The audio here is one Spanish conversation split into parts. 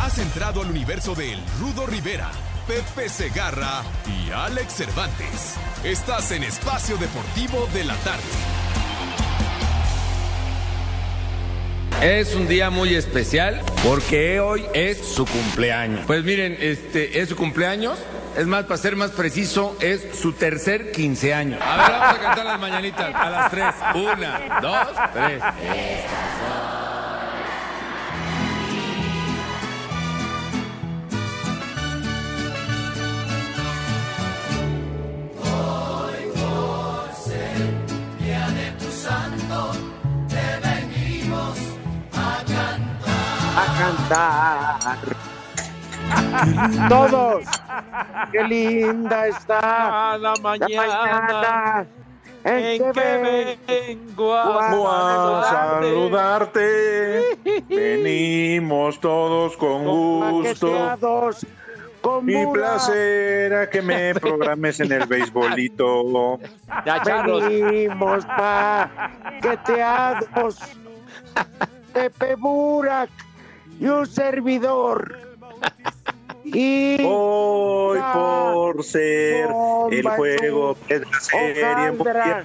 Has entrado al universo de El Rudo Rivera, Pepe Segarra y Alex Cervantes. Estás en Espacio Deportivo de la Tarde. Es un día muy especial porque hoy es su cumpleaños. Pues miren, este es su cumpleaños. Es más, para ser más preciso, es su tercer quince años. A ver, vamos a cantar las mañanitas a las tres. Una, dos, tres. Todos, qué linda está la mañana mañana en en que que ven- vengo a saludarte. saludarte. Venimos todos con gusto. con Mi mula. placer a que me programes en el beisbolito. Ya, Charlos. Venimos paqueteados. Pepe Burak y un servidor. Y Hoy por ser el juego de la serie.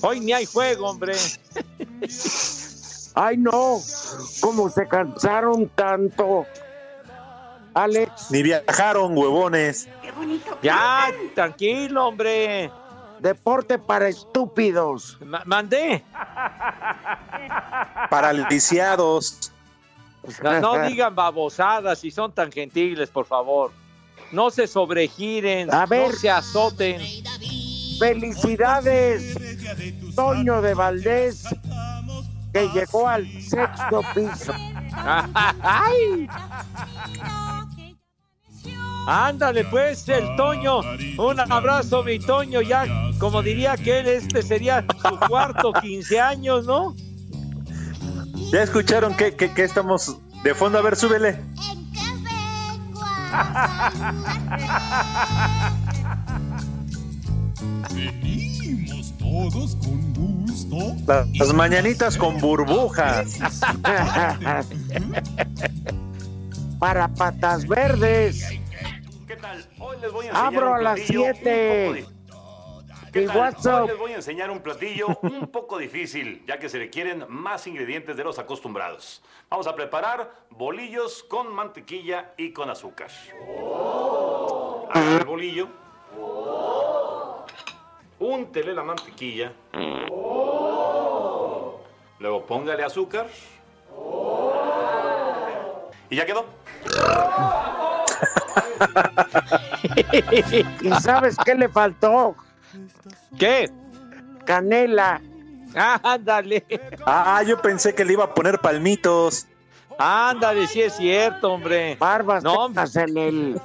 Hoy ni hay juego, hombre. Ay, no, como se cansaron tanto. Alex, Ni viajaron, huevones. Ya, tranquilo, hombre. Deporte para estúpidos. Ma- mandé. Paralisiados. No, no digan babosadas si son tan gentiles, por favor. No se sobregiren, A ver. no se azoten. Felicidades, Toño de Valdés, que llegó al sexto piso. ¡Ay! Ándale pues, el Toño. Un abrazo, mi Toño. Ya, como diría que él, este sería su cuarto 15 años, ¿no? ¿Ya escucharon que, que, que estamos de fondo? A ver, súbele. Venimos todos con gusto. La- Las mañanitas con burbujas. Para patas verdes, ¿Qué tal? Hoy les voy a enseñar abro un a las platillo un 7. poco di- ¿Qué tal? WhatsApp. Hoy les voy a enseñar un platillo un poco difícil, ya que se requieren más ingredientes de los acostumbrados. Vamos a preparar bolillos con mantequilla y con azúcar. Agarre el bolillo. Úntele la mantequilla. Luego póngale azúcar. Y ya quedó. ¿Y sabes qué le faltó? ¿Qué? Canela. Ándale. Ah, yo pensé que le iba a poner palmitos. Ándale, sí es cierto, hombre. Barbas No, en el.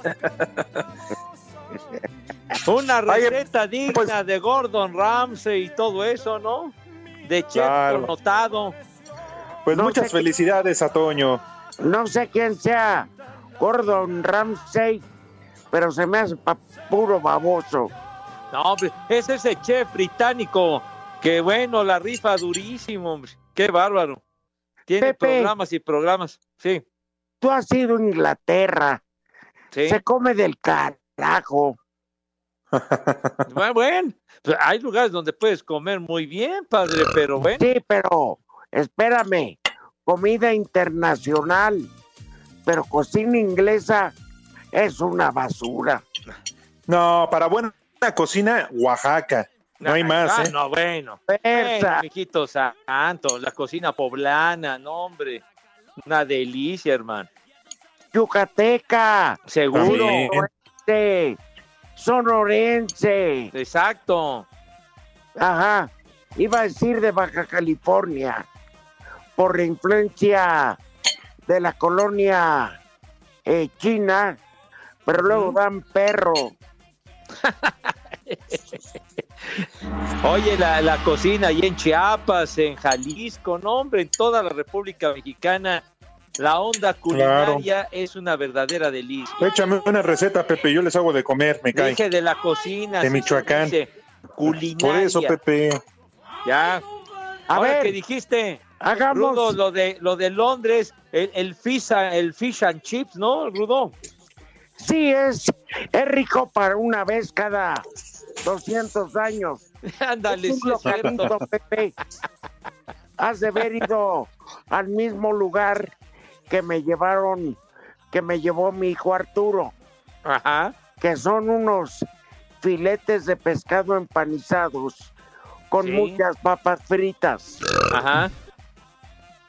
Una Oye, receta digna pues- de Gordon Ramsay y todo eso, ¿no? De chef Claro. connotado. Pues No muchas felicidades a Toño. No sé quién sea Gordon Ramsay, pero se me hace puro baboso. No, hombre, es ese chef británico que, bueno, la rifa durísimo, hombre. Qué bárbaro. Tiene Pepe. programas y programas. Sí, Tú has ido a Inglaterra, sí. se come del carajo. Bueno, bueno, pues hay lugares donde puedes comer muy bien, padre, pero bueno. Sí, pero espérame, comida internacional, pero cocina inglesa es una basura. No, para buena cocina, Oaxaca. No hay más, Ah, ¿eh? no, bueno. Persa, Bueno, mijito santo, la cocina poblana, no, hombre. Una delicia, hermano. yucateca, Seguro. Sonorense, sonorense, Exacto. ajá, iba a decir de Baja California, por la influencia de la colonia eh, China, pero luego dan perro. Oye, la, la cocina ahí en Chiapas, en Jalisco, no, hombre, en toda la República Mexicana, la onda culinaria es una verdadera delicia. Échame una receta, Pepe, yo les hago de comer, me cae. Dije de la cocina. De Michoacán. dice, culinaria. Por eso, Pepe. Ya. A Ahora ver, que dijiste, hagamos. Rudo, lo de, lo de Londres, el, el, fish, a- el fish and chips, ¿no, Rudo? Sí, es, es rico para una vez cada 200 años. Ándale, Es un localito, Pepe. Has de haber ido al mismo lugar que me llevaron, que me llevó mi hijo Arturo, Ajá. que son unos filetes de pescado empanizados con Sí. muchas papas fritas. Ajá.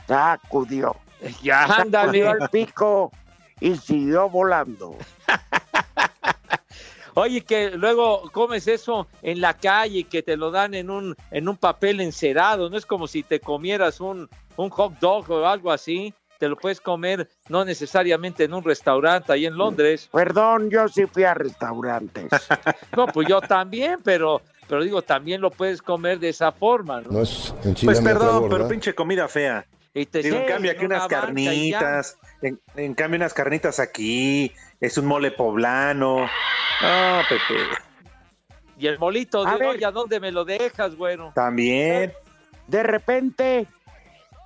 Sacudió. Ya, ándale. el pico y siguió volando. Oye, que luego comes eso en la calle, que te lo dan en un, en un papel encerado, no es como si te comieras un, un hot dog o algo así, te lo puedes comer no necesariamente en un restaurante ahí en Londres. Perdón, yo sí fui a restaurantes. No, pues yo también, pero, pero digo, también lo puedes comer de esa forma, ¿no? No es Pues perdón, pero pinche comida fea. Y te Digo, en cambio aquí una unas carnitas, en, en cambio unas carnitas aquí, es un mole poblano. No, Pepe, Y el molito A de ver. olla, ¿dónde me lo dejas, güero? también. De repente,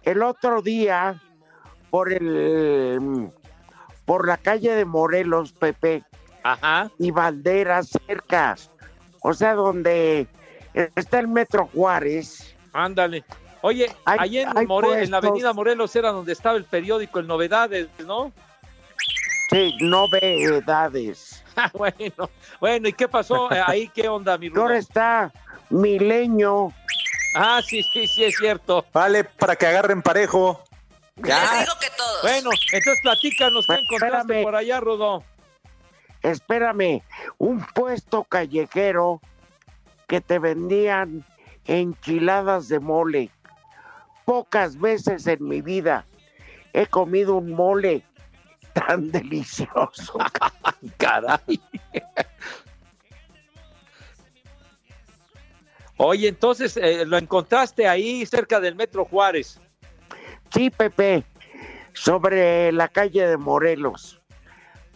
el otro día, por el por la calle de Morelos, Pepe, Ajá. y Valderas cerca, o sea, donde está el Metro Juárez, Ándale. Oye, Hay- ahí en, hay More- en la avenida Morelos era donde estaba el periódico, el Novedades, ¿no? sí, novedades. Ah, bueno, bueno, ¿y qué pasó Eh, ahí? ¿Qué onda, mi ahora Rudo? está Milenio, Ah, sí, sí, sí, es cierto. Vale, para que agarren parejo. Ya. Bueno, entonces platícanos qué encontraste espérame. por allá, Rudo. espérame, un puesto callejero que te vendían enchiladas de mole. Pocas veces en mi vida he comido un mole tan delicioso. Caray. Oye, entonces eh, lo encontraste ahí cerca del Metro Juárez. Sí, Pepe, sobre la calle de Morelos.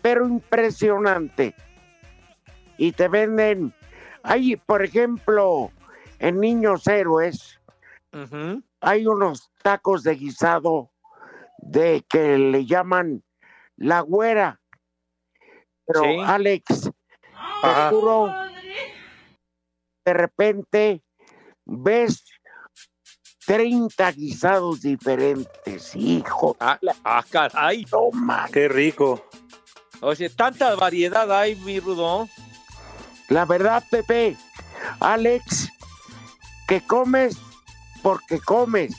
Pero impresionante. Y te venden, hay, por ejemplo, en Niños Héroes, Ujú. Hay unos tacos de guisado de que le llaman la güera. Pero Sí. Alex, te juro, de repente ves 30 guisados diferentes, hijo. Ah, ah, caray. Toma. Qué rico. O sea, tanta variedad hay, mi Rudo. La verdad, Pepe, Alex, que comes porque comes.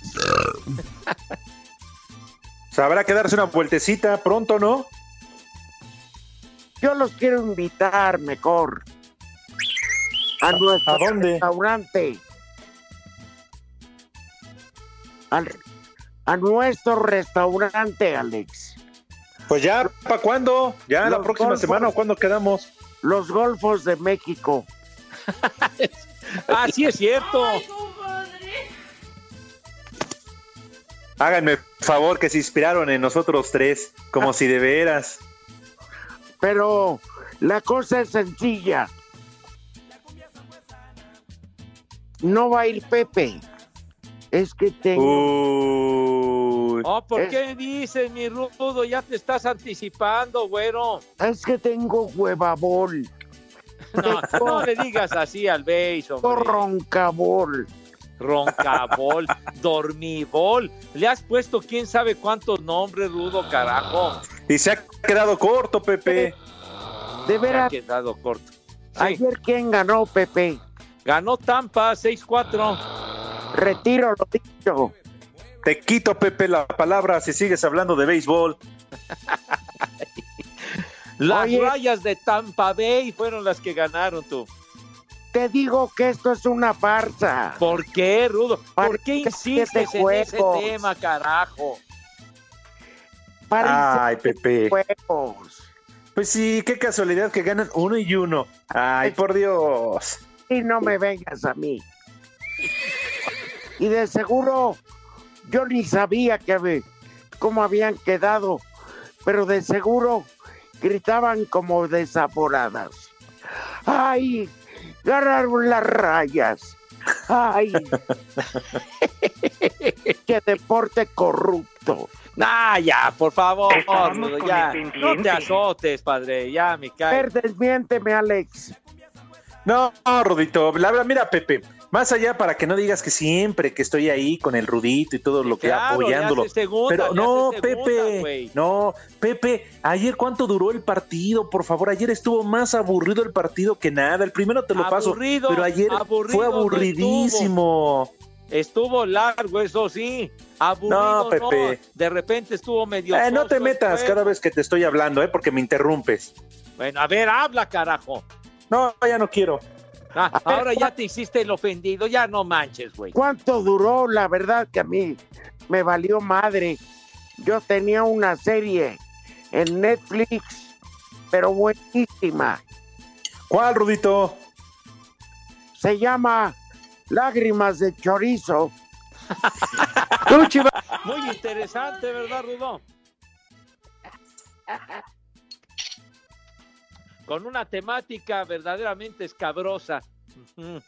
Sabrá que darse una vueltecita pronto, ¿no? Yo los quiero invitar mejor a nuestro ¿A dónde? restaurante. Al- a nuestro restaurante, Alex. Pues ya, ¿para cuándo? ¿Ya la próxima golfos. semana o cuándo quedamos? Los Golfos de México. Ah, sí es cierto. Háganme favor que se inspiraron en nosotros tres, como si de veras. Pero la cosa es sencilla. No va a ir Pepe. Es que tengo. Uy. Oh, ¿por Es- qué dices, mi Rudo? Ya te estás anticipando, güero. Es que tengo huevabol. No, no le digas así al hombre. roncabol. Roncabol, dormibol. Le has puesto quién sabe cuántos nombres, Rudo, carajo. Y se ha quedado corto, Pepe. De Se ha veras, quedado corto. Sí, ayer quién ganó, Pepe. ganó Tampa 6-4. Retiro lo dicho. Te quito, Pepe, la palabra si sigues hablando de béisbol. Las Oye. rayas de Tampa Bay fueron las que ganaron tú. Te digo que esto es una farsa. ¿Por qué, Rudo? ¿Por qué Porque insistes en ese tema, carajo? Ay, Pepe. juegos. Pues sí, qué casualidad que ganan uno y uno. Ay, por Dios. Y no me vengas a mí. Y de seguro, yo ni sabía que cómo habían quedado, pero de seguro gritaban como desaforadas. ¡Ay! Ganaron las rayas. ¡Ay! ¡Qué deporte corrupto! Ah, ya, por favor, ya. No te azotes, padre, ya me A cae. ver, desmiénteme, Alex. No, Rudito, la verdad, mira, Pepe, más allá para que no digas que siempre que estoy ahí con el Rudito y todo lo que Claro, apoyándolo. segunda, Pero no, segunda, Pepe, no, Pepe, ayer cuánto duró el partido, por favor, ayer estuvo más aburrido el partido que nada, el primero te lo Aburrido, paso, pero ayer aburrido fue no aburridísimo. Estuvo largo, eso sí. Aburrido, No, Pepe. De repente estuvo medio. Eh, no te metas cada vez que te estoy hablando, eh, porque me interrumpes. Bueno, a ver, habla, carajo. No, ya no quiero. Ah, ahora ya te hiciste el ofendido, ya no manches, güey. ¿Cuánto duró? La verdad que a mí me valió madre. Yo tenía una serie en Netflix, pero buenísima. ¿Cuál, Rudito? Se llama Lágrimas de Chorizo. Muy interesante, ¿verdad, Rudo? Con una temática verdaderamente escabrosa.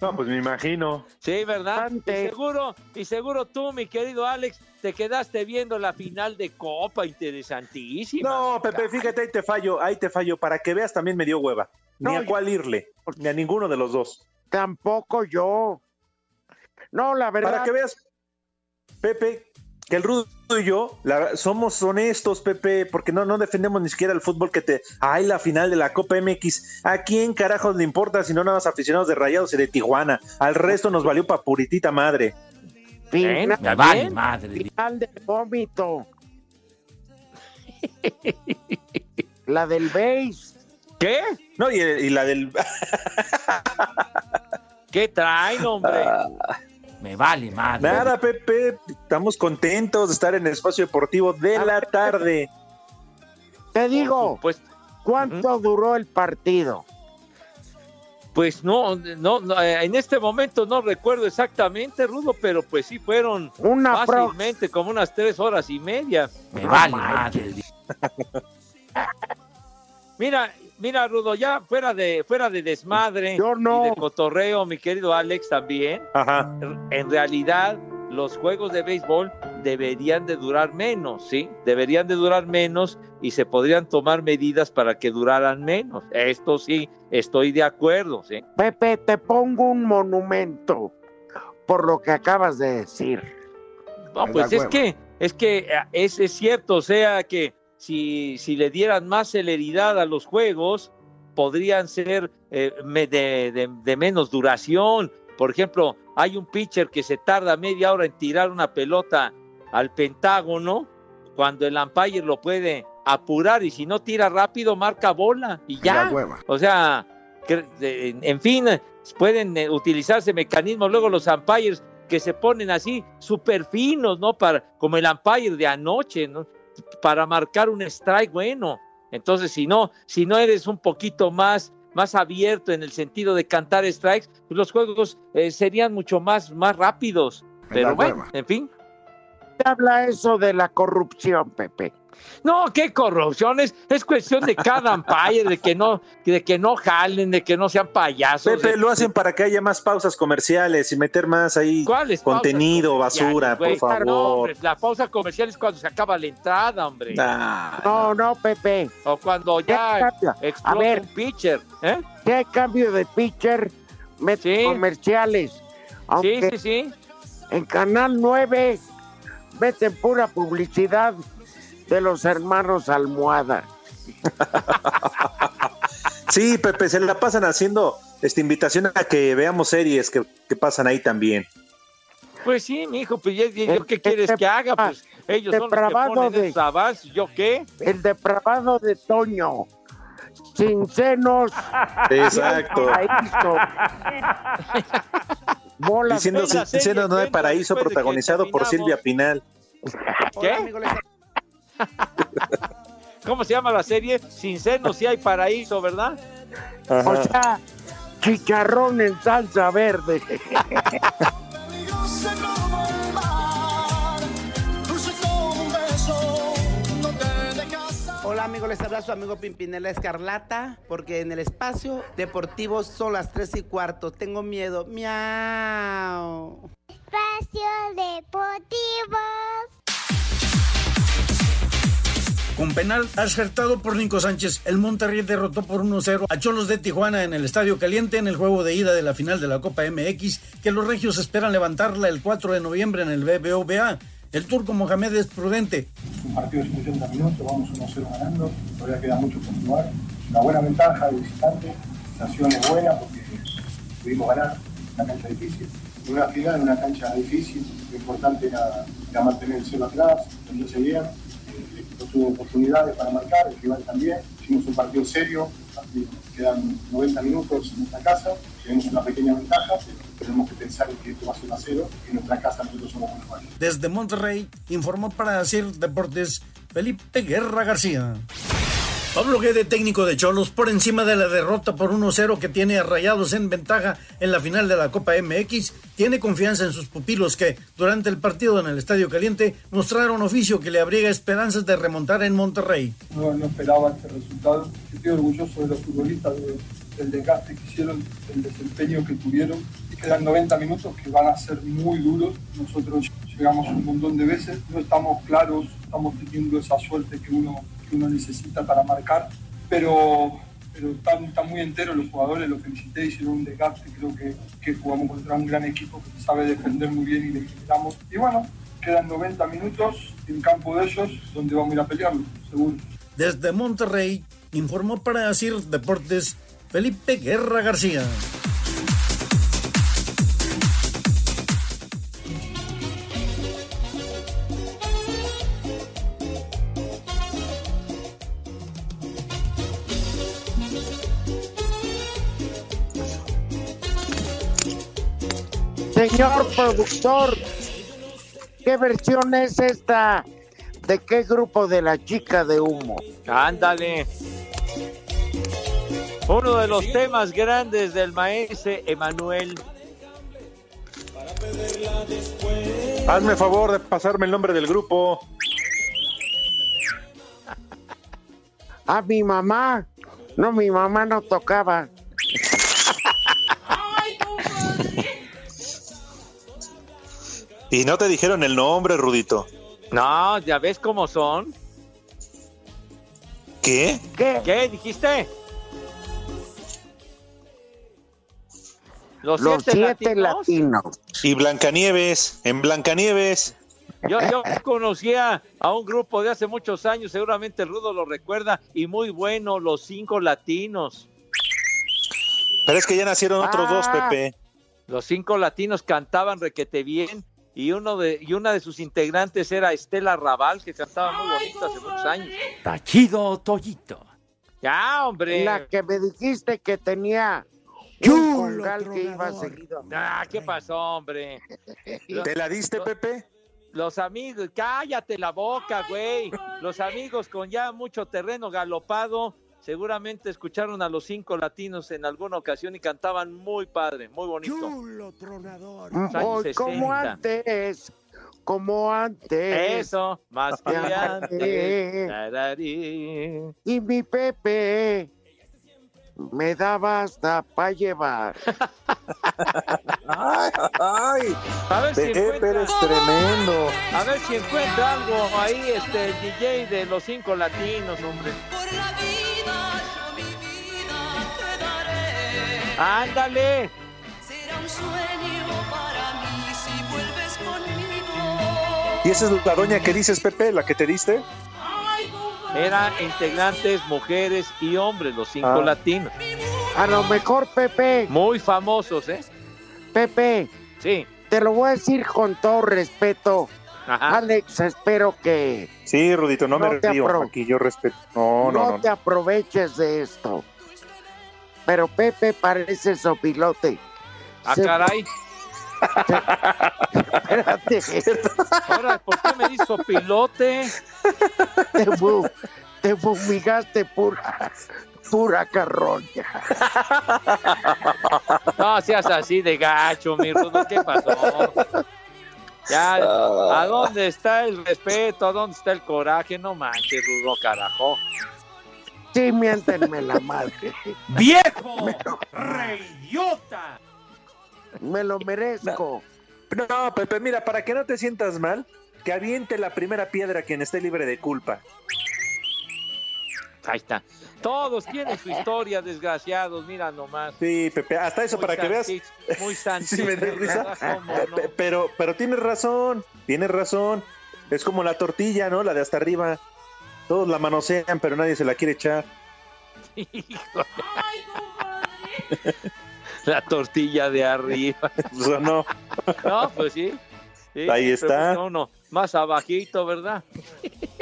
No, pues me imagino. Sí, ¿verdad? Y seguro, y seguro tú, mi querido Alex, te quedaste viendo la final de Copa, interesantísima. No, Pepe, fíjate, ahí te fallo, ahí te fallo. Para que veas, también me dio hueva. Ni No, a cuál irle, ni a ninguno de los dos. Tampoco yo. No, la verdad. Para que veas, Pepe, que el Rudo y yo la- somos honestos, Pepe, porque no, no defendemos ni siquiera el fútbol que te. Ay, la final de la Copa MX. ¿A quién carajos le importa si no nada más aficionados de Rayados y de Tijuana? Al resto nos valió pa' puritita madre. Final, Me vale madre. final del vómito. la del base. ¿Qué? No, y, y la del. ¿Qué traen, hombre? Me vale madre. Nada, Pepe, estamos contentos de estar en el espacio deportivo de la tarde. Te digo, Pues, ¿cuánto duró el partido? pues no, no, no, eh, en este momento no recuerdo exactamente, Rudo, pero pues sí fueron Una fácilmente como unas tres horas y media. Me vale madre. Mira, mira, Rudo, ya fuera de, fuera de desmadre Yo no. y de cotorreo, mi querido Alex también. Ajá. en realidad los juegos de béisbol deberían de durar menos, ¿sí? Deberían de durar menos y se podrían tomar medidas para que duraran menos. Esto sí, estoy de acuerdo, ¿sí? Pepe, te pongo un monumento por lo que acabas de decir. No, pues es que, es que eh, es, es cierto, o sea que si, si le dieran más celeridad a los juegos, podrían ser eh, de, de- de menos duración. Por ejemplo, hay un pitcher que se tarda media hora en tirar una pelota al pentágono, cuando el umpire lo puede apurar y si no tira rápido, marca bola y ya. O sea, en fin, pueden eh, utilizarse mecanismos luego los umpires que se ponen así súper finos, ¿no? Para, como el umpire de anoche, ¿no? Para marcar un strike bueno. Entonces, si no, si no eres un poquito más, más abierto en el sentido de cantar strikes, pues los juegos eh, serían mucho más, más rápidos. Pero bueno, en fin. ¿Qué habla eso de la corrupción, Pepe? No, qué corrupción, es, es cuestión de cada umpire, de que no, de que no jalen, de que no sean payasos. Pepe, de- lo hacen para que haya más pausas comerciales y meter más ahí ¿Cuáles pausas contenido, basura, por favor. No, hombre, la pausa comercial es cuando se acaba la entrada, hombre. No, no, Pepe. O cuando ¿Qué ya explota A ver. un pitcher. ¿eh? Hay cambio de pitcher, mete Sí. comerciales. Aunque Sí, sí, sí. en Canal 9 meten pura publicidad de los hermanos Almohada. Sí, Pepe, se la pasan haciendo esta invitación a que veamos series que, que pasan ahí también. Pues sí, mi hijo, pues ¿yo, qué quieres que haga? Pues ellos son los que depravado ponen de- esos avances, ¿yo qué? El depravado de Toño. Sin senos. Exacto. paraíso. Bolas Diciendo sin serie no hay paraíso protagonizado por. Silvia Pinal. ¿Qué? ¿Cómo se llama la serie? Sin senos sí hay paraíso, ¿verdad? Ajá. O sea, chicharrón en salsa verde. Hola amigos, les habla su amigo Pimpinela Escarlata, porque en el espacio deportivo son las 3 y cuarto. Tengo miedo. Miau. Espacio Deportivo. Con penal acertado por Nico Sánchez, el Monterrey derrotó por 1-0 a Cholos de Tijuana en el Estadio Caliente en el juego de ida de la final de la Copa MX, que los regios esperan levantarla el 4 de noviembre en el BBVA. El turco Mohamed es prudente. un partido de 50 minutos, vamos 1-0 ganando, todavía queda mucho por jugar. Una buena ventaja de visitante, la sensación es buena porque pudimos ganar una cancha difícil. Una final, en una cancha difícil, lo importante era, era mantener el cero atrás, defenderse bien. Oportunidades para marcar, el rival también. Hicimos un partido serio, quedan 90 minutos en nuestra casa, tenemos una pequeña ventaja, pero tenemos que pensar en que esto va a ser a cero, y en nuestra casa nosotros somos buenos. Desde Monterrey informó para decir Deportes Felipe Guerra García. Pablo Guede, técnico de Cholos, por encima de la derrota por 1-0 que tiene a Rayados en ventaja en la final de la Copa MX, tiene confianza en sus pupilos que, durante el partido en el Estadio Caliente, mostraron oficio que le abriga esperanzas de remontar en Monterrey. no, no esperaba este resultado. Estoy orgulloso de los futbolistas, de- del desgaste que hicieron, del desempeño que tuvieron. Y quedan 90 minutos que van a ser muy duros. Nosotros llegamos un montón de veces, no estamos claros, estamos teniendo esa suerte que uno, que uno necesita para marcar, pero, pero están, están muy enteros los jugadores, los felicité, hicieron un desgaste, creo que, que jugamos contra un gran equipo que sabe defender muy bien y le generamos. Y bueno, quedan 90 minutos en campo de ellos, donde vamos a ir a pelearlo, seguro. Desde Monterrey informó para decir Deportes Felipe Guerra García. Señor productor, ¿qué versión es esta? ¿De qué grupo de la chica de humo? Ándale. Uno de los temas grandes del maestro Emanuel. Hazme favor de pasarme el nombre del grupo. A mi mamá. No, mi mamá no tocaba. Y no te dijeron el nombre, Rudito. No, ya ves cómo son. ¿Qué? ¿Qué? ¿Qué dijiste? Los, Los siete, siete latinos. latinos. Y Blancanieves, en Blancanieves. Yo, yo conocía a un grupo de hace muchos años, seguramente Rudo lo recuerda, y muy bueno, los cinco latinos. Pero es que ya nacieron otros dos, Ah. Pepe. Los cinco latinos cantaban requete bien y uno de y una de sus integrantes era Estela Raval que cantaba muy bonito hace muchos años. Tachido Toyito. Ya, hombre. La que me dijiste que tenía un que iba seguido. Ah, ¿qué pasó, hombre? ¿Te la diste, Pepe? Los amigos, cállate la boca, güey. Los amigos con ya mucho terreno galopado, seguramente escucharon a los cinco latinos en alguna ocasión y cantaban muy padre, muy bonito. Chulo tronador. Años Hoy como 60. antes, como antes. Eso, más que antes. Eh. Tararí. Y mi Pepe me daba hasta para llevar. Ay, ay. A ver si Pepe, encuentra, eres tremendo. a ver si encuentra algo ahí, este, el DJ de los cinco latinos, hombre. Ándale. ¿Y esa es la doña que dices, Pepe, la que te diste? Eran integrantes, mujeres y hombres, los cinco Ah. latinos. A lo mejor, Pepe, Muy famosos, ¿eh? Pepe, Sí. te lo voy a decir con todo respeto. Ajá. Alex, espero que Sí, Rudito, no, No me río. Aquí yo respeto. No, no, no, no. te aproveches de esto. Pero Pepe parece sopilote. Ah, Se- caray. Espérate. Ahora, ¿por qué me hizo pilote? Te, fu- te fumigaste pura, pura carroña. No seas así de gacho, mi Rudo, ¿qué pasó? Ya, ¿a dónde está el respeto? ¿A dónde está el coraje? No manches, Rudo, carajo. Sí, miéntenme la madre. ¡Viejo! ¡Reyota! Me lo merezco. No, Pepe, mira, para que no te sientas mal, que aviente la primera piedra quien esté libre de culpa. Ahí está. Todos tienen su historia, desgraciados, mira nomás. Sí, Pepe, hasta eso Muy para que veas. Muy Sí, me da risa. Pero, pero tienes razón, tienes razón. Es como la tortilla, ¿no? La de hasta arriba. Todos la manosean, pero nadie se la quiere echar. Híjole. La tortilla de arriba. ¿O no? No, pues sí. Sí, Ahí está. pues uno más abajito, ¿verdad?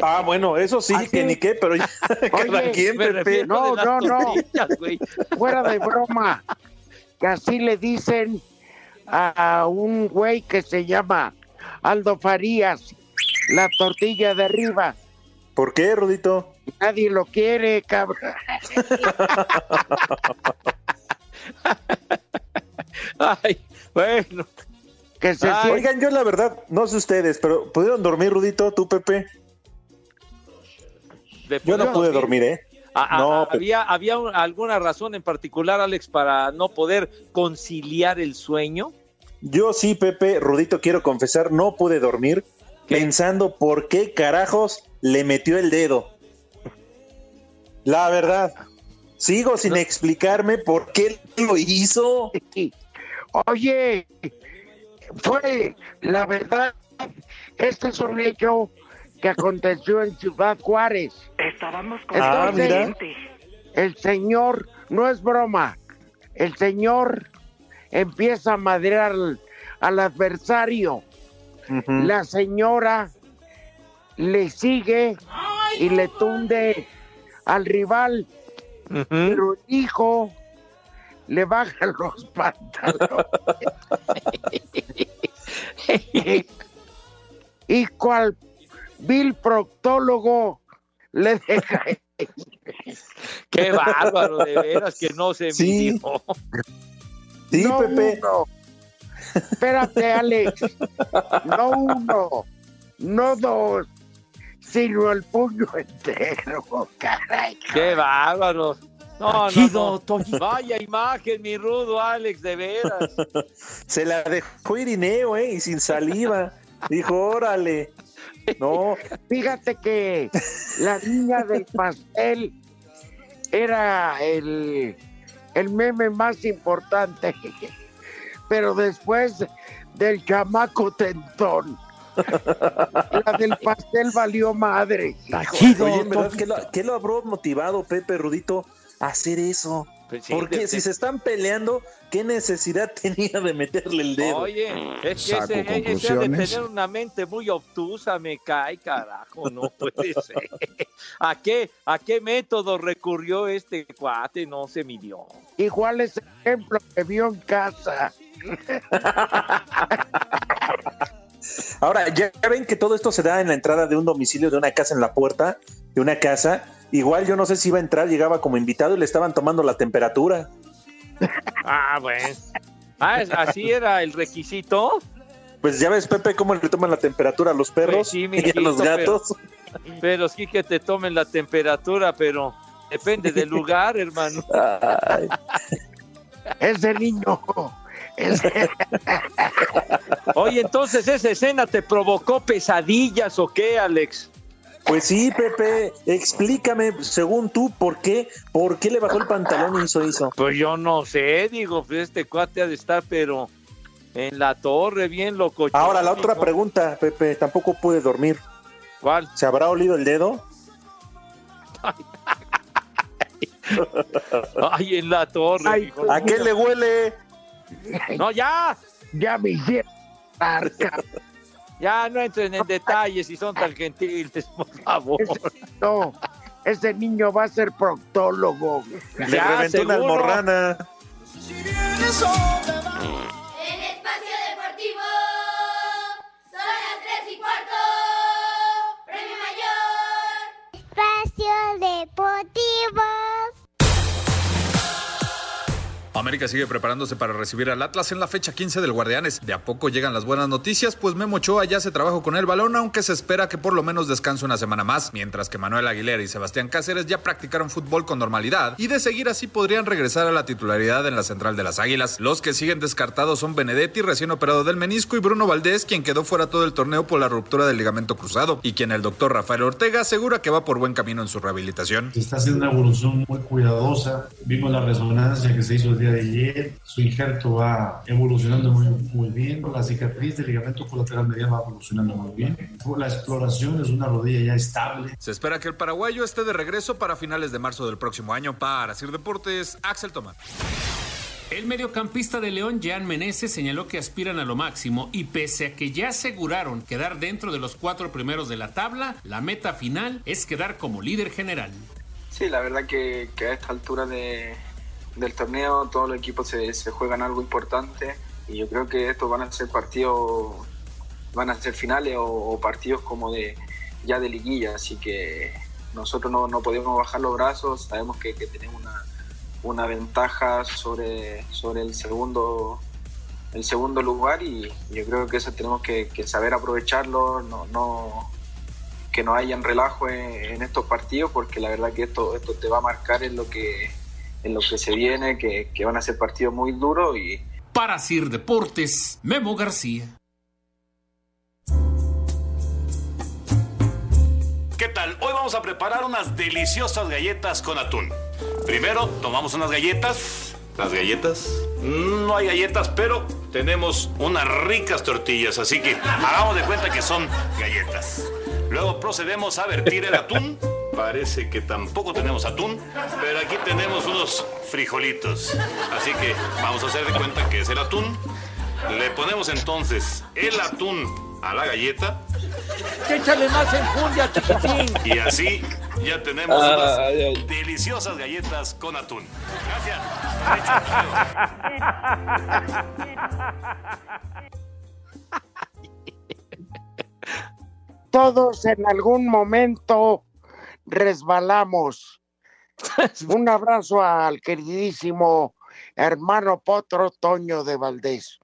Ah, bueno, eso sí, ¿Ah, que ni qué, pero ya, cada Oye, quien, Pepe. No, no, no. Fuera de broma. Que así le dicen a un güey que se llama Aldo Farías. La tortilla de arriba. ¿Por qué, Rudito? Nadie lo quiere, cabrón. Ay, bueno. Que se Ay, siente- Oigan, yo la verdad, no sé ustedes, pero ¿pudieron dormir, Rudito, tú, Pepe? Yo no pude dormir, ¿eh? No, había, había un- alguna razón en particular, Alex, para no poder conciliar el sueño. Yo sí, Pepe, Rudito, quiero confesar, no pude dormir ¿Qué? pensando por qué carajos le metió el dedo. La verdad, sigo sin explicarme por qué lo hizo. Oye, fue la verdad. Este es un hecho que aconteció en Ciudad Juárez. Estábamos Ah, mira. conscientes. El señor, no es broma, el señor empieza a madrear al, al adversario. La señora le sigue y le tunde al rival, pero el hijo le baja los pantalones. y cual vil proctólogo le deja Qué bárbaro, de veras que no se Sí. midió. Sí, no Pepe. uno. Espérate, Alex. No uno, no dos, sino el puño entero, caray. Qué bárbaro. No, no, no. Vaya imagen, mi rudo Alex, de veras. Se la dejó Irineo, ¿eh? Y sin saliva. Dijo, órale. No, Fíjate que la niña del pastel era el, el meme más importante, pero después del chamaco tentón, la del pastel valió madre. oye, verdad. ¿qué lo, qué lo habrá motivado Pepe Rudito a hacer eso? Pues sí, Porque de- si de- se están peleando, ¿qué necesidad tenía de meterle el dedo? Oye, es que Saco ese, ese ha de conclusiones. tener una mente muy obtusa, me cae, carajo, no puede ser. ¿A qué, ¿A qué método recurrió este cuate? No se midió. Igual ese ejemplo que vio en casa. Ahora, ya ven que todo esto se da en la entrada de un domicilio, de una casa en la puerta, de una casa. Igual yo no sé si iba a entrar, llegaba como invitado y le estaban tomando la temperatura. Ah, bueno. Ah, ¿es- ¿así era el requisito? Pues ya ves, Pepe, cómo le toman la temperatura a los perros Pues sí, y a los gatos. Pero sí que te tomen la temperatura, pero depende del lugar, hermano. Ay, Ese niño. Oye, entonces esa escena te provocó pesadillas o qué, Alex? pues sí, Pepe, explícame, según tú, ¿por qué? ¿Por qué le bajó el pantalón y hizo eso? Pues yo no sé, digo, pues este cuate ha de estar, pero en la torre, bien loco. Ahora, la otra pregunta, Pepe, tampoco pude dormir. ¿Cuál? ¿Se habrá olido el dedo? Ay, en la torre. Ay. ¿A qué le huele? No, ya. Ya me hicieron Ya no entren en detalles si son tan gentiles, por favor. No, ese niño va a ser proctólogo. Le ya, una almorrana. En Espacio Deportivo son las tres y cuarto. Premio Mayor. Espacio Deportivo. América sigue preparándose para recibir al Atlas en la fecha 15 del Guardianes. De a poco llegan las buenas noticias, pues Memo Ochoa ya se trabajó con el balón, aunque se espera que por lo menos descanse una semana más, mientras que Manuel Aguilera y Sebastián Cáceres ya practicaron fútbol con normalidad y de seguir así podrían regresar a la titularidad en la central de las Águilas. Los que siguen descartados son Benedetti, recién operado del menisco, y Bruno Valdés, quien quedó fuera todo el torneo por la ruptura del ligamento cruzado, y quien el doctor Rafael Ortega asegura que va por buen camino en su rehabilitación. Está haciendo una evolución muy cuidadosa. Vimos la resonancia que se hizo el día de ayer. Su injerto va evolucionando muy, muy bien. La cicatriz del ligamento colateral medial va evolucionando muy bien. La exploración es una rodilla ya estable. Se espera que el paraguayo esté de regreso para finales de marzo del próximo año. Para Sir Deportes, Axel Tomás. El mediocampista de León, Jan Meneses, señaló que aspiran a lo máximo y pese a que ya aseguraron quedar dentro de los cuatro primeros de la tabla, la meta final es quedar como líder general. Sí, la verdad que, que a esta altura de, del torneo todos los equipos se, se, juegan algo importante y yo creo que estos van a ser partidos, van a ser finales o, partidos como de ya de liguilla, así que nosotros no, no podemos bajar los brazos, sabemos que, que tenemos una, una ventaja sobre, sobre el segundo el segundo lugar y yo creo que eso tenemos que, que saber aprovecharlo, no, no, que no hayan relajo en, en, estos partidos porque la verdad que esto, esto te va a marcar en lo que en lo que se viene, que, que van a ser partidos muy duros y para Sir Deportes, Memo García. ¿Qué tal? Hoy vamos a preparar unas deliciosas galletas con atún. Primero tomamos unas galletas. Las galletas. No hay galletas, pero tenemos unas ricas tortillas, así que hagamos de cuenta que son galletas. Luego procedemos a vertir el atún. Parece que tampoco tenemos atún, pero aquí tenemos unos frijolitos. Así que vamos a hacer de cuenta que es el atún. Le ponemos entonces el atún a la galleta. Échale más enjundia, chiquitín. Y así ya tenemos Ah, unas ay, ay. deliciosas galletas con atún. Todos en algún momento resbalamos. Un abrazo al queridísimo hermano Potro Toño de Valdés.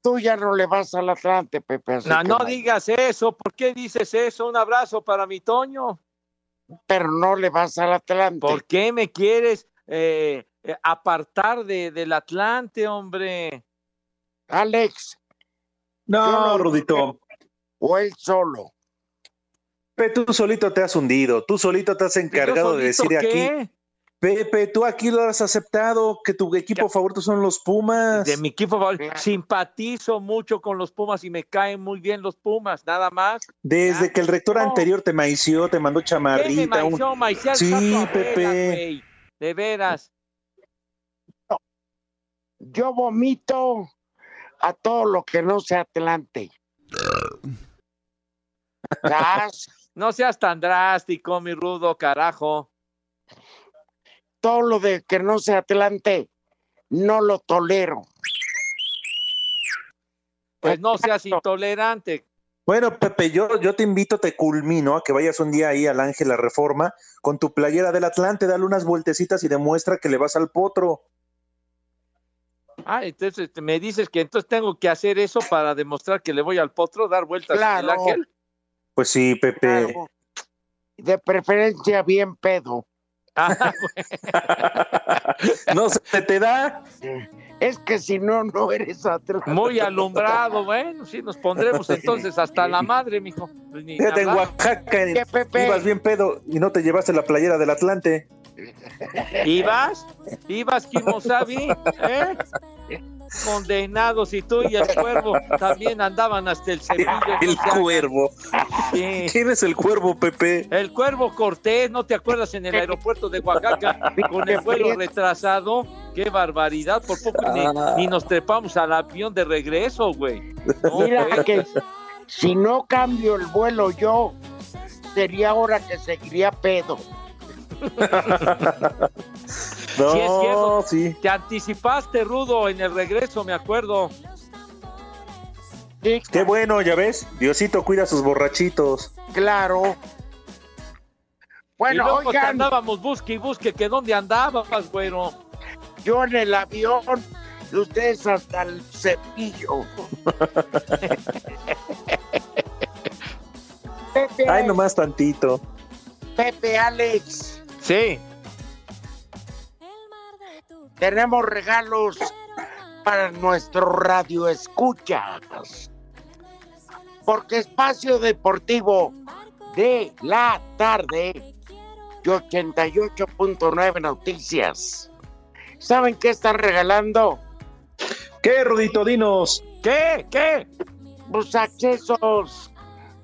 Tú ya no le vas al Atlante, Pepe. así No, no no- digas eso. ¿Por qué dices eso? Un abrazo para mi Toño. Pero no le vas al Atlante. ¿Por qué me quieres eh, eh, apartar de, del Atlante, hombre? Alex. No, yo Rudito. O él solo. Pepe, tú solito te has hundido, tú solito te has encargado de decir qué? aquí. Pepe, tú aquí lo has aceptado, que tu equipo favorito son los Pumas. De mi equipo favorito. Simpatizo mucho con los Pumas y me caen muy bien los Pumas, nada más. Desde que el rector anterior te maició, te mandó ¿Qué me chamarrita. un- maició, Sí, Pepe. De veras. Yo vomito a todo lo que no sea Atlante. No seas tan drástico, mi rudo, carajo. todo lo de que no sea Atlante, no lo tolero. Pues no seas intolerante. Bueno, Pepe, yo, yo te invito, te culmino a que vayas un día ahí al Ángel La Reforma con tu playera del Atlante, dale unas vueltecitas y demuestra que le vas al potro. Ah, entonces me dices que entonces tengo que hacer eso para demostrar que le voy al potro, dar vueltas Claro. el ángel. Pues sí, Pepe. Claro. De preferencia bien pedo. Ah, no se te da. Es que si no, no eres Atlante. Muy alumbrado, bueno, sí, nos pondremos entonces hasta la madre, mijo. Pues Fíjate, en. Oaxaca ¿Qué, Pepe? ibas bien pedo y no te llevaste la playera del Atlante. ¿Ibas? ¿Ibas, Kimosabi? ¿Eh? Condenados, y tú y el cuervo también andaban hasta el cepillo. El cuervo. Sí. ¿Quién es el cuervo, Pepe? El Cuervo Cortés, ¿no te acuerdas en el aeropuerto de Oaxaca con el vuelo retrasado? ¡Qué barbaridad! Por poco ni, Ah. ni nos trepamos al avión de regreso, güey. No, Mira güey. que si no cambio el vuelo yo, sería hora que seguiría pedo. No, Sí, es cierto. sí. Te anticipaste, Rudo, en el regreso, me acuerdo. Qué bueno, ya ves. Diosito cuida a sus borrachitos. Claro. Bueno, y luego te oigan. andábamos busque y busque que dónde andabas, güero. Yo en el avión y ustedes hasta el cepillo. Pepe, Ay, nomás tantito. Pepe, Alex, Sí. Tenemos regalos para nuestro radio escuchas. Porque Espacio Deportivo de la tarde y 88.9 Noticias. ¿Saben qué están regalando? ¿Qué, Rudito? Dinos. ¿Qué? ¿Qué? Pues accesos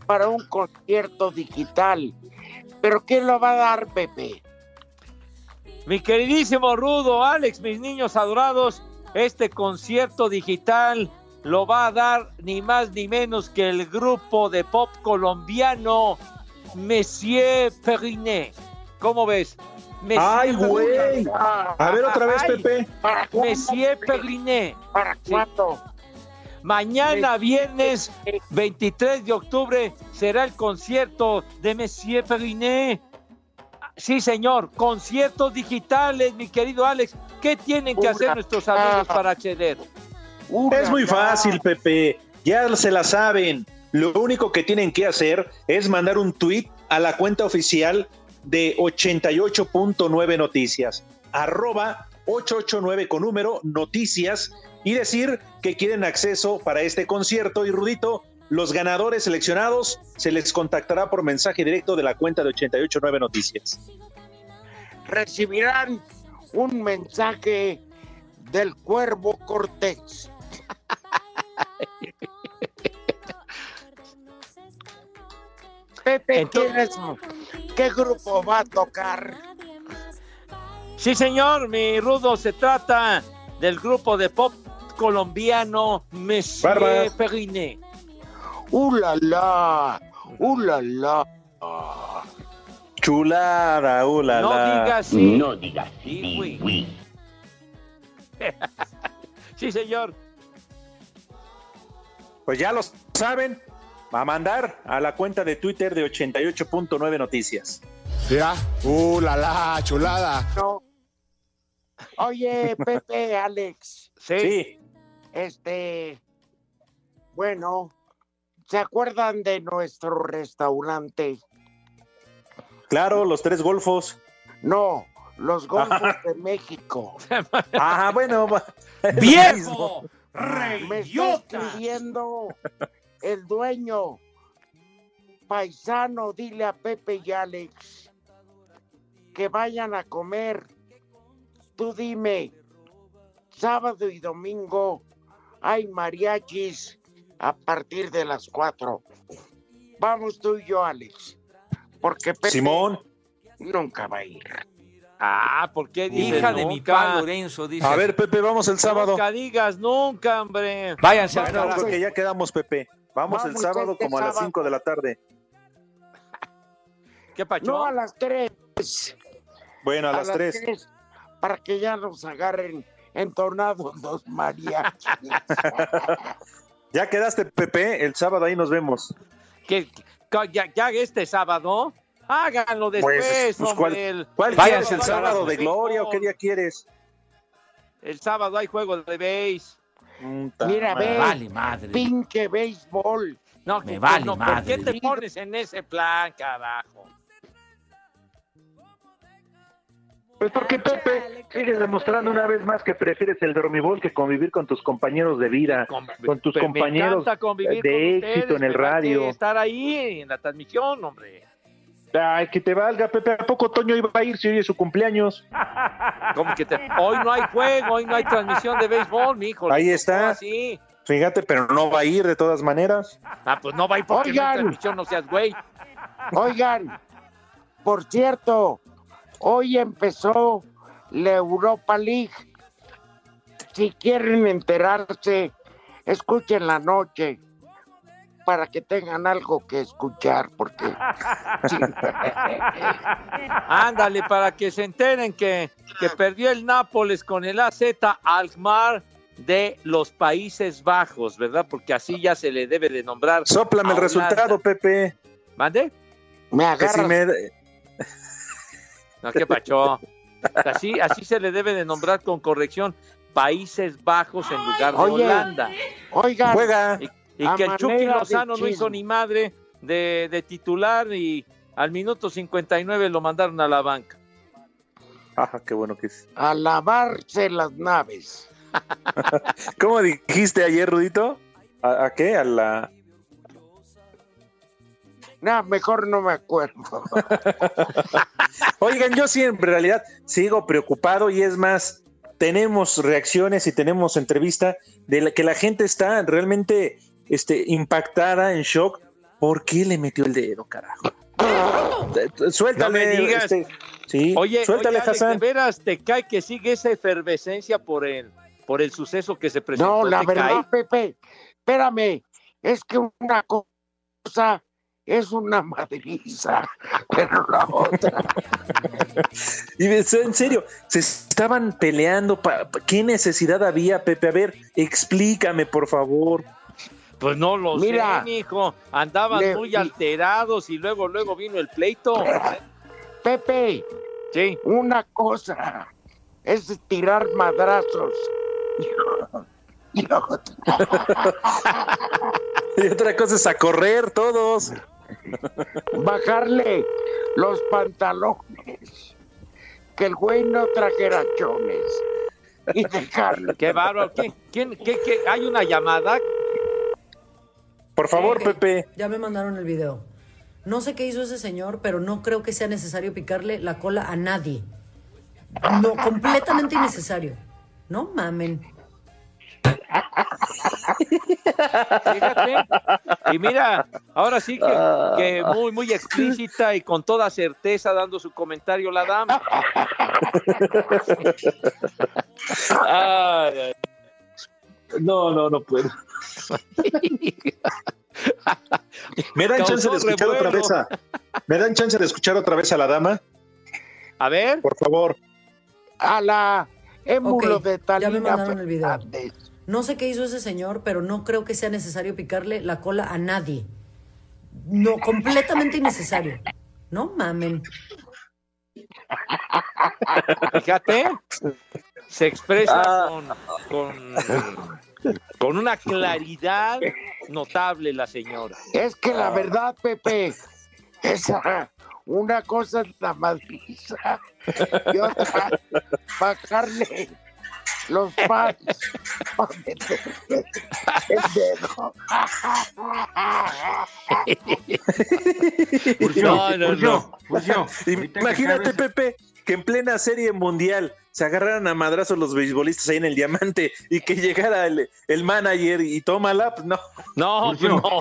para un concierto digital. ¿Pero quién lo va a dar, Pepe? Mi queridísimo Rudo, Alex, mis niños adorados, este concierto digital lo va a dar ni más ni menos que el grupo de pop colombiano Monsieur Periné. ¿Cómo ves? Monsieur Ay, güey. A ver otra vez, Ay, Pepe. ¿Para cuándo, Monsieur Pepe? Periné. ¿Para cuándo? Mañana viernes 23 de octubre será el concierto de Monsieur Periné. Sí, señor, conciertos digitales, mi querido Alex. ¿Qué tienen que hacer nuestros amigos para acceder? Es muy fácil, Pepe. Ya se la saben. Lo único que tienen que hacer es mandar un tweet a la cuenta oficial de 88.9 Noticias, arroba 889 con número Noticias, y decir que quieren acceso para este concierto. Y Rudito, los ganadores seleccionados se les contactará por mensaje directo de la cuenta de 889 Noticias. Recibirán un mensaje del Cuervo Cortés. Pepe, ¿quién es- ¿qué grupo va a tocar? Sí, señor, mi Rudo, se trata del grupo de pop colombiano Monsieur Barbas. ¡Uh, la, la! ¡Uh, la, la! Chulada, uh, la, No digas sí. No digas sí, güey. sí, señor. Pues ya lo saben. Va a mandar a la cuenta de Twitter de 88.9 Noticias. Ya. Uh, la la, chulada. No. Oye, Pepe, Alex. Sí. Este. Bueno, ¿se acuerdan de nuestro restaurante? Claro, los tres golfos. No, los Golfos de México. Ajá, bueno. ¡Viejo! Me está escribiendo el dueño. Paisano, dile a Pepe y Alex que vayan a comer. Tú dime, sábado y domingo hay mariachis a partir de las 4. Vamos tú y yo, Alex. Porque Pepe Simón. nunca va a ir. Ah, ¿por qué dices Hija de mi pa Lorenzo, dice. A ver, Pepe, vamos el sábado. Nunca digas nunca, hombre. Váyanse al Bueno, carajo. creo que ya quedamos, Pepe. Vamos, el sábado este como a las sábado. 5 de la tarde. ¿Qué pacho? No a las 3. Bueno, a, las 3. para que ya nos agarren entonados los mariachis. Ya quedaste, Pepe. El sábado ahí nos vemos. que, que- ya, ya este sábado, háganlo después, Pues, pues, ¿cuál, hombre. El, cuál quieres, el sábado de gloria o qué día quieres? el sábado hay juego de base. Puta Mira, ve, Vale, madre. pinche béisbol. No, Me que- vale no, ¿por madre. qué te pones en ese plan, carajo? Pues porque, Pepe, sigues demostrando una vez más que prefieres el dormibol que convivir con tus compañeros de vida, con tus compañeros de con éxito ustedes, en el radio. estar ahí en la transmisión, hombre. Ay, que te valga, Pepe. ¿A poco Toño iba a ir si hoy es su cumpleaños? ¿Cómo que te- Hoy no hay juego, hoy no hay transmisión de béisbol, mi hijo. Ahí está. Así. Fíjate, pero no va a ir de todas maneras. Ah, pues no va a ir porque no hay Oigan. transmisión, no seas güey. Oigan, por cierto, hoy empezó la Europa League. Si quieren enterarse, escuchen la noche para que tengan algo que escuchar, porque. Ándale, para que se enteren que, que perdió el Nápoles con el AZ Alkmaar de los Países Bajos, ¿verdad? Porque así ya se le debe de nombrar. Sóplame el resultado, Pepe. ¿Mande? me Que si agarras, me... No, qué pacho. Así, así se le debe de nombrar con corrección Países Bajos en lugar de Oye, Holanda. Oigan, Juega. Y, que el Chucky Lozano no hizo ni madre de, de titular y al minuto 59 lo mandaron a la banca. Ajá, qué bueno que es. a lavarse las naves. ¿Cómo dijiste ayer, Rudito? ¿A, a qué? A la. No, mejor no me acuerdo. Oigan, yo sí en realidad sigo preocupado y es más, tenemos reacciones y tenemos entrevista de la que la gente está realmente este, impactada, en shock. ¿Por qué le metió el dedo, carajo? Suéltale, No me digas. este, sí, Oye, suéltale, oye, Hassan. ¿de veras te cae que sigue esa efervescencia por el, por el suceso que se presentó? No, la ¿Te verdad, cae? Pepe, espérame, es que una cosa es una madriza, pero la otra. Y es- en serio, se estaban peleando. ¿Qué necesidad había, Pepe? A ver, explícame, por favor. Pues no lo Mira, sé, hijo. Andaban le- muy alterados y luego, luego vino el pleito. Pepe, Sí. una cosa es tirar madrazos. Y otra, Y otra cosa es a correr todos. Bajarle los pantalones. Que el güey no trajera chones. Y dejarlo. Qué bárbaro. ¿Quién, quién, qué, qué? ¿Hay una llamada? Por favor, Pepe. Ya me mandaron el video. No sé qué hizo ese señor, pero no creo que sea necesario picarle la cola a nadie. No, completamente innecesario. No mamen. Fíjate. Y mira, ahora sí que, que muy, muy explícita y con toda certeza dando su comentario la dama. Ay, ay. No, no, no puedo. ¿Me dan chance de escuchar otra vez a, ¿Me dan chance de escuchar otra vez a la dama? A ver. Por favor. A la émulo de ya Talía me mandaron el video. Fernández. No sé qué hizo ese señor, pero no creo que sea necesario picarle la cola a nadie. No, completamente innecesario. No mamen. Fíjate, se expresa Ah. con, con, con una claridad notable la señora. Es que la verdad, Pepe, esa, una cosa es la madriza y otra, bajarle los dedo. No, no, no. Imagínate, Pepe, que en plena serie mundial se agarraran a madrazos los beisbolistas ahí en el diamante y que llegara el, el manager y tómala, pues no. No, no, no.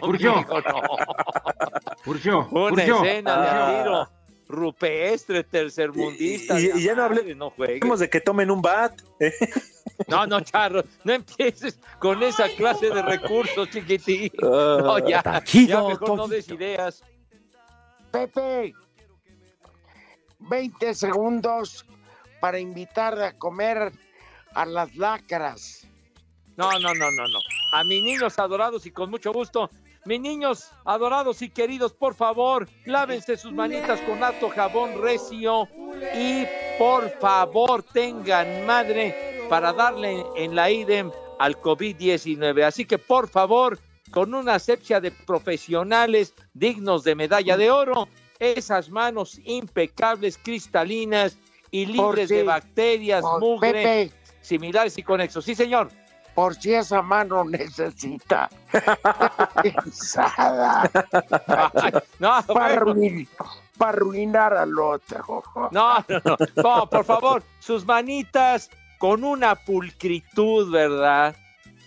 Urgió, Una urgió. escena Ah. de tiro rupestre, tercermundista. Y- y- de y ya no hablemos no juegues. de que tomen un bat. ¿eh? No, no, Charro, no empieces con esa clase de recursos, chiquitín. Ah. No, ya, ya mejor no des ideas. Pepe, 20 segundos para invitar a comer a las lacras. No, no, no, no, no. A mis niños adorados y con mucho gusto. Mis niños adorados y queridos, por favor, lávense sus manitas con alto jabón recio y por favor tengan madre para darle en la IDEM al COVID-19. Así que por favor, con una asepsia de profesionales dignos de medalla de oro, esas manos impecables, cristalinas y libres de bacterias, mugre, Pepe. similares y conexos. Sí, señor. Por si esa mano necesita pensada no, para, arruin- para arruinar al otro. No, no, no. No, por favor, sus manitas con una pulcritud, ¿verdad?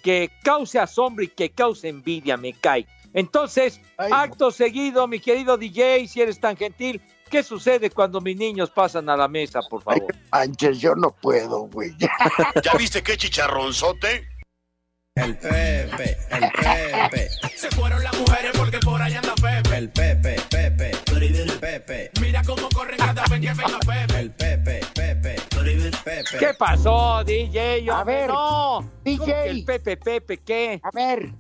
Que cause asombro y que cause envidia, me cae. Entonces, acto seguido, mi querido DJ, si eres tan gentil, ¿qué sucede cuando mis niños pasan a la mesa, por favor? Manches, yo no puedo, güey. ¿Ya viste qué chicharronzote? El Pepe, el Pepe. Se fueron las mujeres porque por allá anda Pepe. El Pepe, Pepe, el Pepe. Mira cómo corren cada vez que venga Pepe. El Pepe, Pepe, Pepe. ¿Qué pasó, DJ? A Hombre, ver, no. ¿Cómo DJ. el Pepe, Pepe, ¿qué? A ver,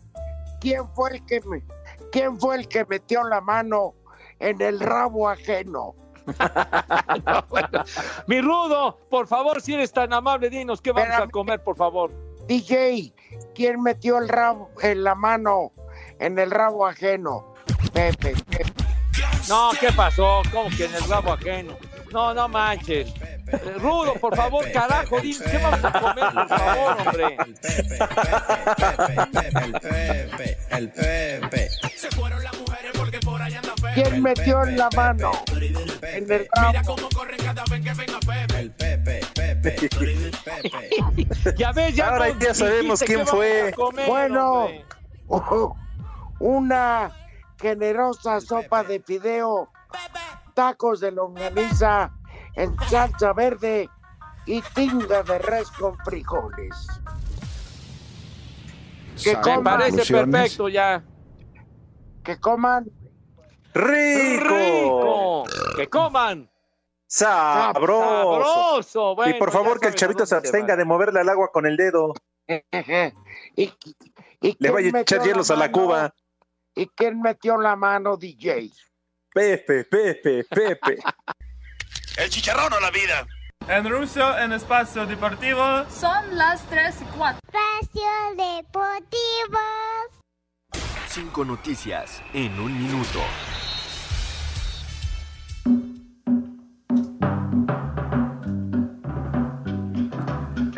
¿quién fue el que me, quién fue el que metió la mano en el rabo ajeno? No, bueno. Mi Rudo, por favor, si eres tan amable, dinos qué vamos a comer, por favor. DJ, ¿quién metió el rabo en la mano en el rabo ajeno? Pepe, Pepe. No, ¿qué pasó? ¿Cómo que en el rabo ajeno? No, no manches. Rudo, por favor, carajo, dinos qué vamos a comer, por favor, hombre. El Pepe, el Pepe. Se fueron las mujeres porque por allá anda Pepe. ¿Quién metió en la mano en el Mira rabo? cómo corren cada vez que venga Pepe. El Pepe, Pepe. Ya ves, ya Ahora ya sabemos quién fue. comer, Bueno, hombre. una generosa sopa de fideo, tacos de longaniza en salsa verde y tinga de res con frijoles. Que Me coman, parece perfecto ya. que coman ¡Rico! ¡Rico! ¡Que coman! ¡Sabroso! ¡Sabroso! y por favor que el chavito se abstenga de moverle al agua con el dedo. y, y Le vaya a metió echar hielos a la mano? cuba. ¿Y quién metió la mano, DJ? Pepe, Pepe, Pepe. El chicharrón o la vida. En ruso, en espacio deportivo. Son las 3 y 4. Espacio Deportivo. Cinco noticias en un minuto.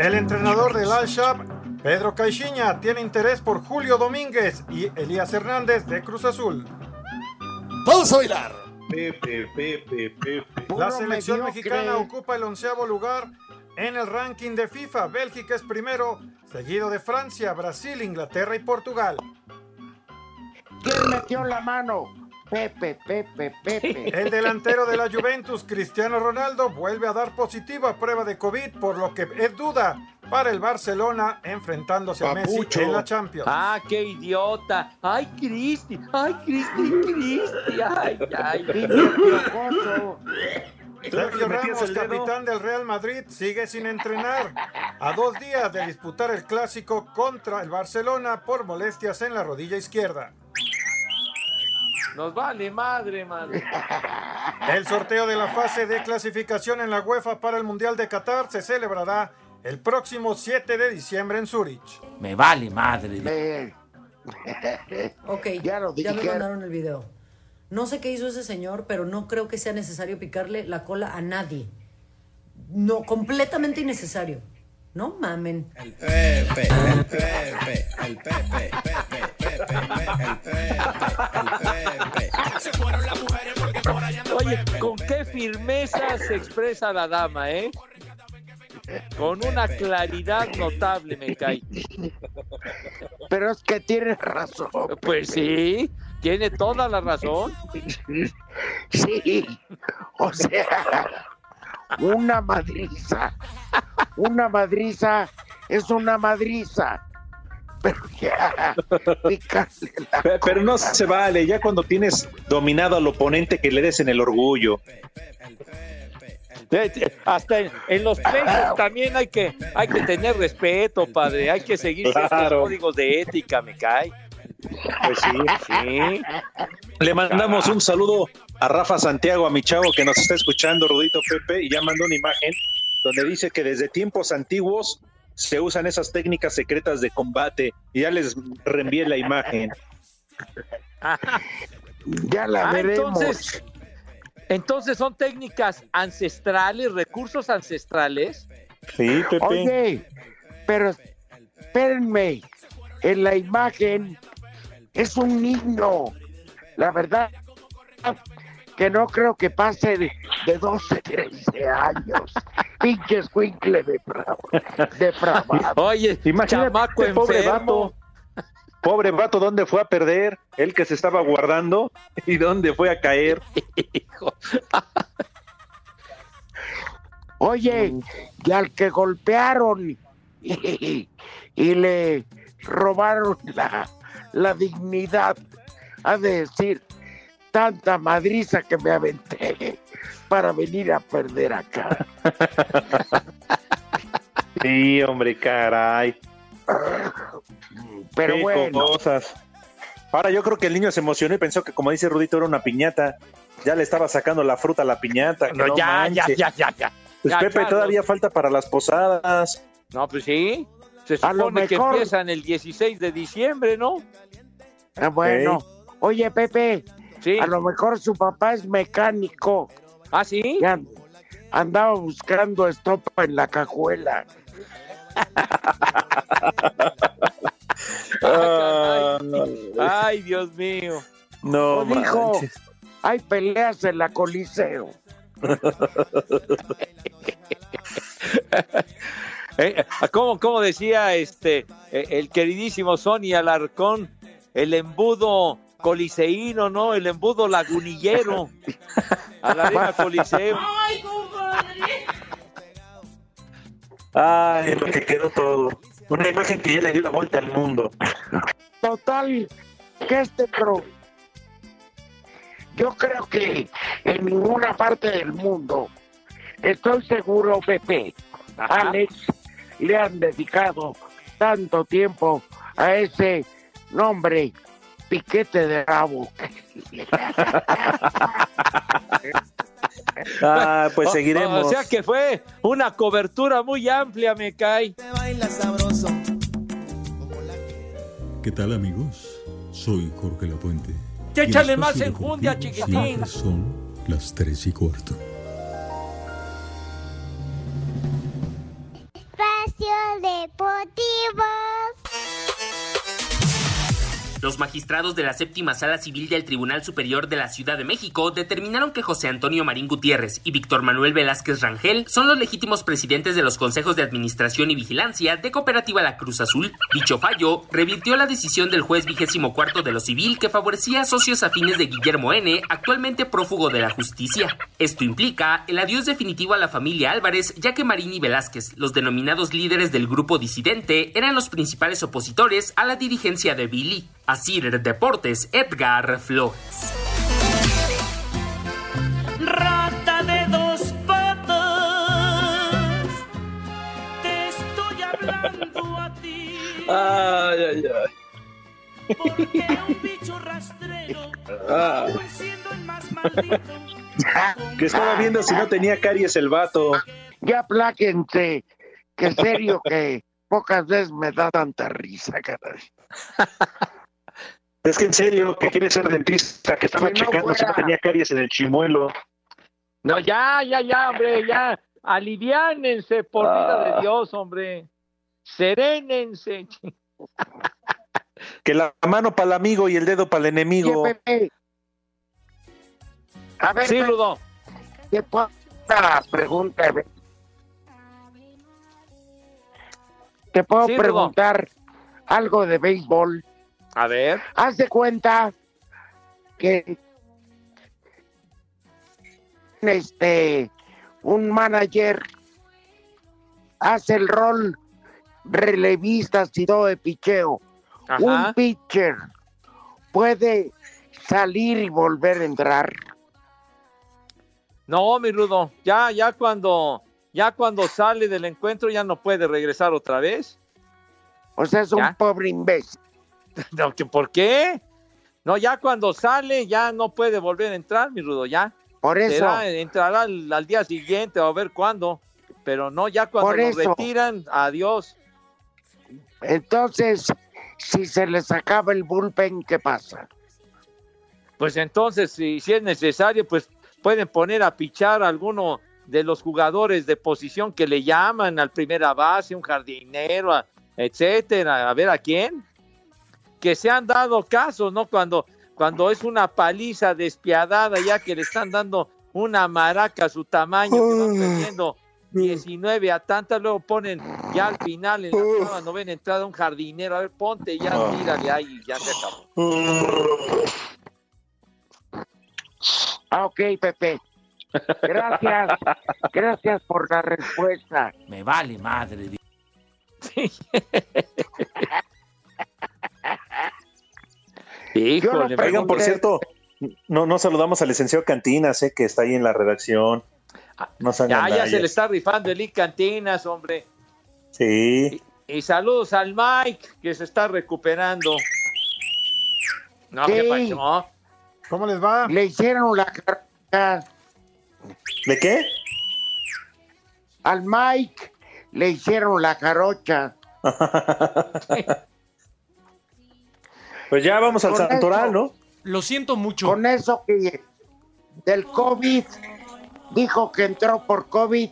El entrenador del Al-Shab, Pedro Caixinha, tiene interés por Julio Domínguez y Elías Hernández de Cruz Azul. Vamos a bailar. Pepe, Pepe, Pepe. La selección mexicana ocupa el onceavo lugar en el ranking de FIFA. Bélgica es primero, seguido de Francia, Brasil, Inglaterra y Portugal. ¿Quién metió la mano? Pepe, Pepe, Pepe. El delantero de la Juventus, Cristiano Ronaldo, vuelve a dar positiva prueba de COVID, por lo que es duda para el Barcelona enfrentándose a Messi Papucho. en la Champions. ¡Ah, qué idiota! ¡Ay, Cristi! ¡Ay, Cristi, Cristi! ¡Ay, ay! Sergio ¿Le metías Ramos, capitán del Real Madrid, sigue sin entrenar. A dos días de disputar el clásico contra el Barcelona por molestias en la rodilla izquierda. Nos vale madre, madre. El sorteo de la fase de clasificación en la UEFA para el Mundial de Qatar se celebrará el próximo 7 de diciembre en Zurich. Me vale madre. Eh, Ok, Ya lo me mandaron el video. No sé qué hizo ese señor, pero no creo que sea necesario picarle la cola a nadie. No, completamente innecesario. No mamen. El Pepe, el Pepe, el Pepe, Pepe, Pepe, el Pepe, Oye, con qué firmeza se expresa la dama, ¿eh? Con una claridad notable, me cae. Pero es que tienes razón. Pues sí, tiene toda la razón. Sí, o sea, una madriza. Una madriza es una madriza. Pero ya, Pero no se vale, ya cuando tienes dominado al oponente que le des en el orgullo. Eh, eh, Hasta en, en los pleitos también hay que, hay que tener respeto, padre. Hay que seguir estos Claro. códigos de ética, me cae. Pues sí. Sí. Le mandamos un saludo a Rafa Santiago, a mi chavo que nos está escuchando, Rudito Pepe, y ya mandó una imagen donde dice que desde tiempos antiguos se usan esas técnicas secretas de combate. Y ya les reenvié la imagen. Ya la Ah, veremos. entonces, entonces son técnicas ancestrales, recursos ancestrales. Sí, Pepe. Oye, pero espérenme, en la imagen es un niño. La verdad que no creo que pase de, de 12, 13 años. Pinche escuincle de depravado. Oye, Imagínate, chamaco pobre enfermo. vato. Pobre vato, ¿dónde fue a perder? Él que se estaba guardando y dónde fue a caer. Oye, y al que golpearon y, y le robaron la, la dignidad, a decir, tanta madriza que me aventé para venir a perder acá. Sí, hombre, caray. Pero Qué bueno, cosas. Ahora yo creo que el niño se emocionó y pensó que, como dice Rudito, era una piñata. ya le estaba sacando la fruta a la piñata. No, no ya, ya, ya, ya, ya. Pues Ya, Pepe, todavía falta para las posadas. No, pues sí. Se A lo supone que mejor- empiezan el 16 de diciembre, ¿no? Ah, bueno. Oye, Pepe, Sí. a lo mejor su papá es mecánico. ¿Ah, sí? Ya andaba buscando estopa en la cajuela. Ay, Dios mío. No, O dijo, manches. hay peleas en la Coliseo. Eh, ¿Cómo, cómo decía este eh, el queridísimo Sonny Alarcón? El embudo coliseíno, ¿no? El embudo lagunillero. A la arena coliseo. Ay, lo que quedó todo. Una imagen que ya le dio la vuelta al mundo. Total, que este pro. Yo creo que en ninguna parte del mundo, estoy seguro, Pepe, Alex, le han dedicado tanto tiempo a ese nombre, piquete de rabo. Ah, pues seguiremos. O, sea que fue una cobertura muy amplia, me cae. ¿Qué tal amigos? Soy Jorge Lapuente. Échale más enjundia, chiquitín. Son las tres y cuarto. Espacio Deportivo. Los magistrados de la séptima sala civil del Tribunal Superior de la Ciudad de México determinaron que José Antonio Marín Gutiérrez y Víctor Manuel Velázquez Rangel son los legítimos presidentes de los consejos de administración y vigilancia de Cooperativa La Cruz Azul. Dicho fallo revirtió la decisión del juez vigésimo cuarto de lo civil que favorecía a socios afines de Guillermo N., actualmente prófugo de la justicia. Esto implica el adiós definitivo a la familia Álvarez, ya que Marín y Velázquez, los denominados líderes del grupo disidente, eran los principales opositores a la dirigencia de Billy. Asir Deportes, Edgar Flores. Rata de dos patas, te estoy hablando a ti. Ay, ay, ay. Porque un bicho rastrero, Ah. aun siendo el más maldito, Que estaba viendo si no tenía caries el vato. Ya apláquense, que serio que pocas veces me da tanta risa, caray. Es que en serio, que quiere ser dentista, que estaba Si no checando si no tenía caries en el chimuelo. No, ya, ya, ya, hombre, ya. Aliviánense, por vida de Dios, hombre. Serénense. Que la mano para el amigo y el dedo para el enemigo. Pepe. A ver, Sí, Rudo. ¿qué puedo hacer la pregunta? A ver. Te puedo Sí, preguntar algo de béisbol. A ver. Haz de cuenta que este un manager hace el rol relevistas y todo de picheo. Ajá. Un pitcher puede salir y volver a entrar. No, mi Rudo, ya, ya cuando, ya cuando sale del encuentro ya no puede regresar otra vez. O sea, es un pobre imbécil. No, ¿que ¿Por qué? No, ya cuando sale ya no puede volver a entrar, mi Rudo, ya. Por eso, Será, entrará al, al día siguiente o a ver cuándo. Pero no, ya cuando lo retiran, adiós. entonces, si se les acaba el bullpen, ¿qué pasa? Pues entonces, si, si es necesario, pues pueden poner a pichar a alguno de los jugadores de posición que le llaman al primera base, un jardinero, a- etcétera, a ver a quién. Que se han dado casos, ¿no? Cuando, cuando es una paliza despiadada, ya que le están dando una maraca a su tamaño, que van perdiendo 19 a tantas, luego ponen ya al final, en la novena entrada, un jardinero, a ver, ponte ya, tírale ahí, ya se acabó. Ah, ok, Pepe. Gracias. Gracias por la respuesta. Me vale madre. Híjole, Oigan, por cierto, no, no saludamos al licenciado Cantinas, eh, que está ahí en la redacción. No sean Ya, ya se le está rifando el I Cantinas, hombre. Sí. Y saludos al Mike, que se está recuperando. No, ¿qué pasó? ¿Cómo les va? Le hicieron la car- jarocha. ¿De qué? Al Mike le hicieron la jarocha. Pues ya vamos al Con santoral, eso- ¿no? Lo siento mucho. Con eso que del COVID dijo que entró por COVID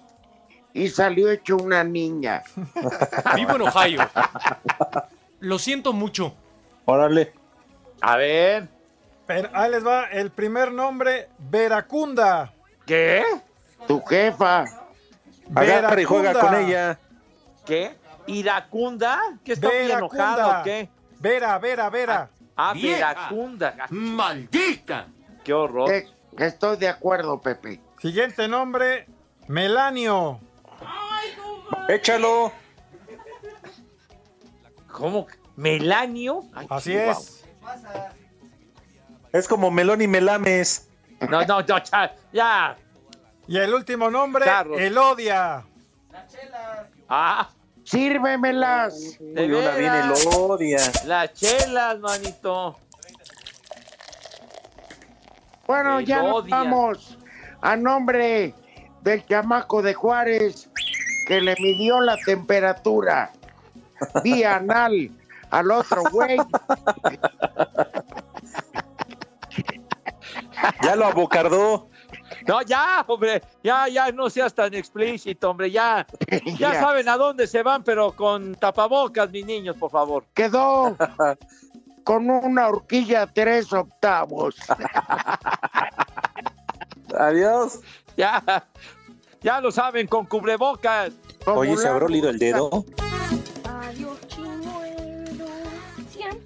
y salió hecho una niña. Vivo en Ohio. Lo siento mucho. Órale. A ver. Pero ahí les va el primer nombre, Veracunda. ¿Qué? Tu jefa. Agarra y juega con ella. ¿Qué? ¿Iracunda? ¿Qué está muy enojado o qué? Vera, Vera, Vera. Ah, Vieja. Veracunda. ¡Maldita! Qué horror. Eh, estoy de acuerdo, Pepe. Siguiente nombre, Melanio. Échalo. ¿Cómo? ¿Melanio? Ay, Así chihuahua. es. Es como melón y melames. No, no, no, cha- ya. Y el último nombre, Carlos. Elodia. Ah, Sírvemelas. de Uy, una viene. Elodia. Las chelas, manito. Bueno, ya nos vamos. A nombre del chamaco de Juárez que le midió la temperatura vía anal al otro güey. Ya lo abocardó. No, ya, hombre, ya, ya, no seas tan explícito, hombre, ya. Ya Ya. saben a dónde se van, pero con tapabocas, mis niños, por favor. Quedó con una horquilla tres octavos. Adiós. Ya, ya lo saben, con cubrebocas. Oye, ¿se habrá olido el dedo? Adiós,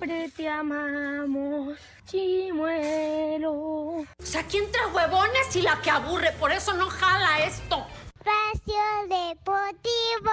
siempre te amamos, chimuelo. O sea, aquí entre huevones y la que aburre, por eso no jala esto. Espacio Deportivo.